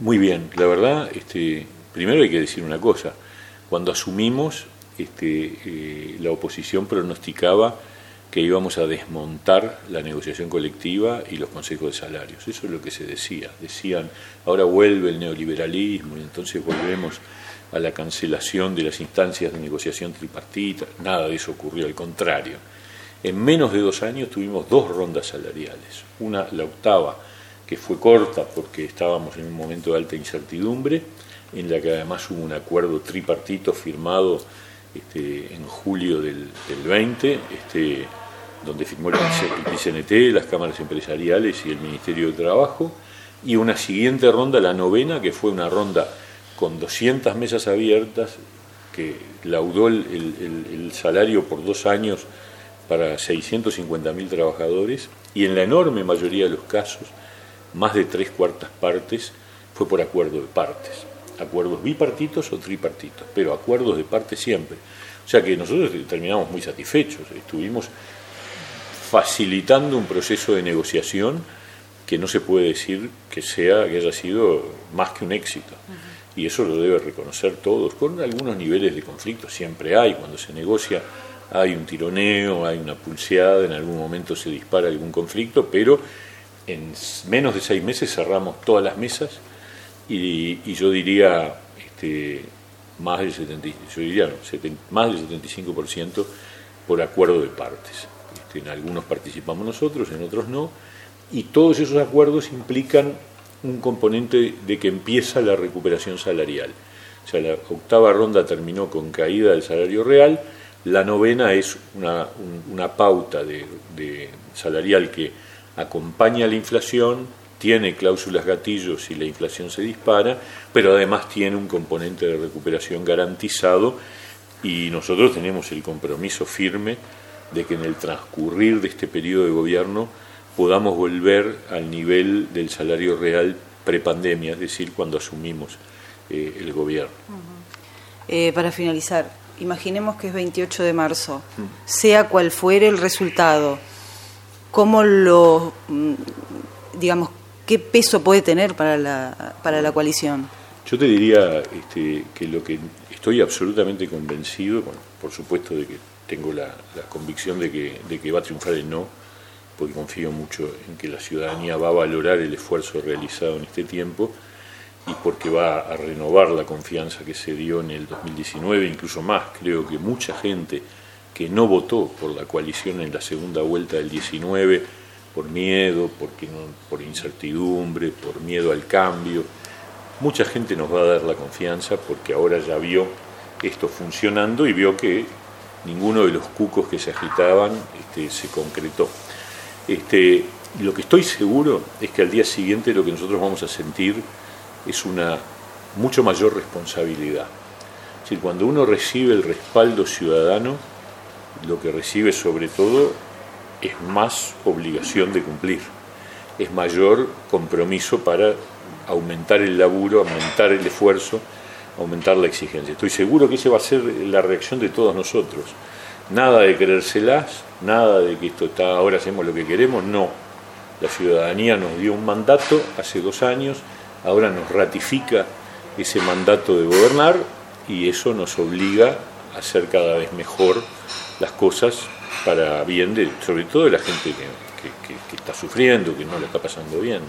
Muy bien, la verdad, este, primero hay que decir una cosa. Cuando asumimos, este, eh, la oposición pronosticaba que íbamos a desmontar la negociación colectiva y los consejos de salarios. Eso es lo que se decía. Decían, ahora vuelve el neoliberalismo y entonces volvemos a la cancelación de las instancias de negociación tripartita. Nada de eso ocurrió, al contrario. En menos de dos años tuvimos dos rondas salariales. Una, la octava, que fue corta porque estábamos en un momento de alta incertidumbre, en la que además hubo un acuerdo tripartito firmado este, en julio del, 20, este, donde firmó el PCNT, las cámaras empresariales y el Ministerio de Trabajo, y una siguiente ronda, la novena, que fue una ronda con 200 mesas abiertas, que laudó el, salario por dos años para 650.000 trabajadores, y en la enorme mayoría de los casos, más de tres cuartas partes, fue por acuerdo de partes. Acuerdos bipartitos o tripartitos, pero acuerdos de parte siempre. O sea que nosotros terminamos muy satisfechos, estuvimos facilitando un proceso de negociación que no se puede decir que sea que haya sido más que un éxito. Y eso lo debe reconocer todos, con algunos niveles de conflicto, siempre hay, cuando se negocia hay un tironeo, hay una pulseada, en algún momento se dispara algún conflicto, pero en menos de seis meses cerramos todas las mesas y, yo diría este, más del 70, yo diría, más del 75% por acuerdo de partes. Este, en algunos participamos nosotros, en otros no, y todos esos acuerdos implican un componente de que empieza la recuperación salarial. O sea, la octava ronda terminó con caída del salario real, la novena es una, una pauta de, de salarial que acompaña la inflación, tiene cláusulas gatillos si la inflación se dispara, pero además tiene un componente de recuperación garantizado y nosotros tenemos el compromiso firme de que en el transcurrir de este periodo de gobierno podamos volver al nivel del salario real prepandemia, es decir, cuando asumimos eh, el gobierno. Eh, para finalizar, imaginemos que es 28 de marzo, sea cual fuere el resultado, ¿cómo lo, mm, digamos, ¿qué peso puede tener para la, para la coalición? Yo te diría este, que lo que estoy absolutamente convencido, por supuesto de que tengo la, convicción de que, de que va a triunfar el no, porque confío mucho en que la ciudadanía va a valorar el esfuerzo realizado en este tiempo y porque va a renovar la confianza que se dio en el 2019, incluso más, creo que mucha gente que no votó por la coalición en la segunda vuelta del 19, por miedo, porque por incertidumbre, por miedo al cambio. Mucha gente nos va a dar la confianza porque ahora ya vio esto funcionando y vio que ninguno de los cucos que se agitaban este, se concretó. Este, lo que estoy seguro es que al día siguiente lo que nosotros vamos a sentir es una mucho mayor responsabilidad. Es cuando uno recibe el respaldo ciudadano, lo que recibe sobre todo es más obligación de cumplir, es mayor compromiso para aumentar el laburo, aumentar el esfuerzo, aumentar la exigencia. Estoy seguro que esa va a ser la reacción de todos nosotros. Nada de creérselas, nada de que esto está, ahora hacemos lo que queremos, no. La ciudadanía nos dio un mandato hace dos años, ahora nos ratifica ese mandato de gobernar y eso nos obliga a hacer cada vez mejor las cosas para bien, de, sobre todo de la gente que, que, está sufriendo, que no le está pasando bien.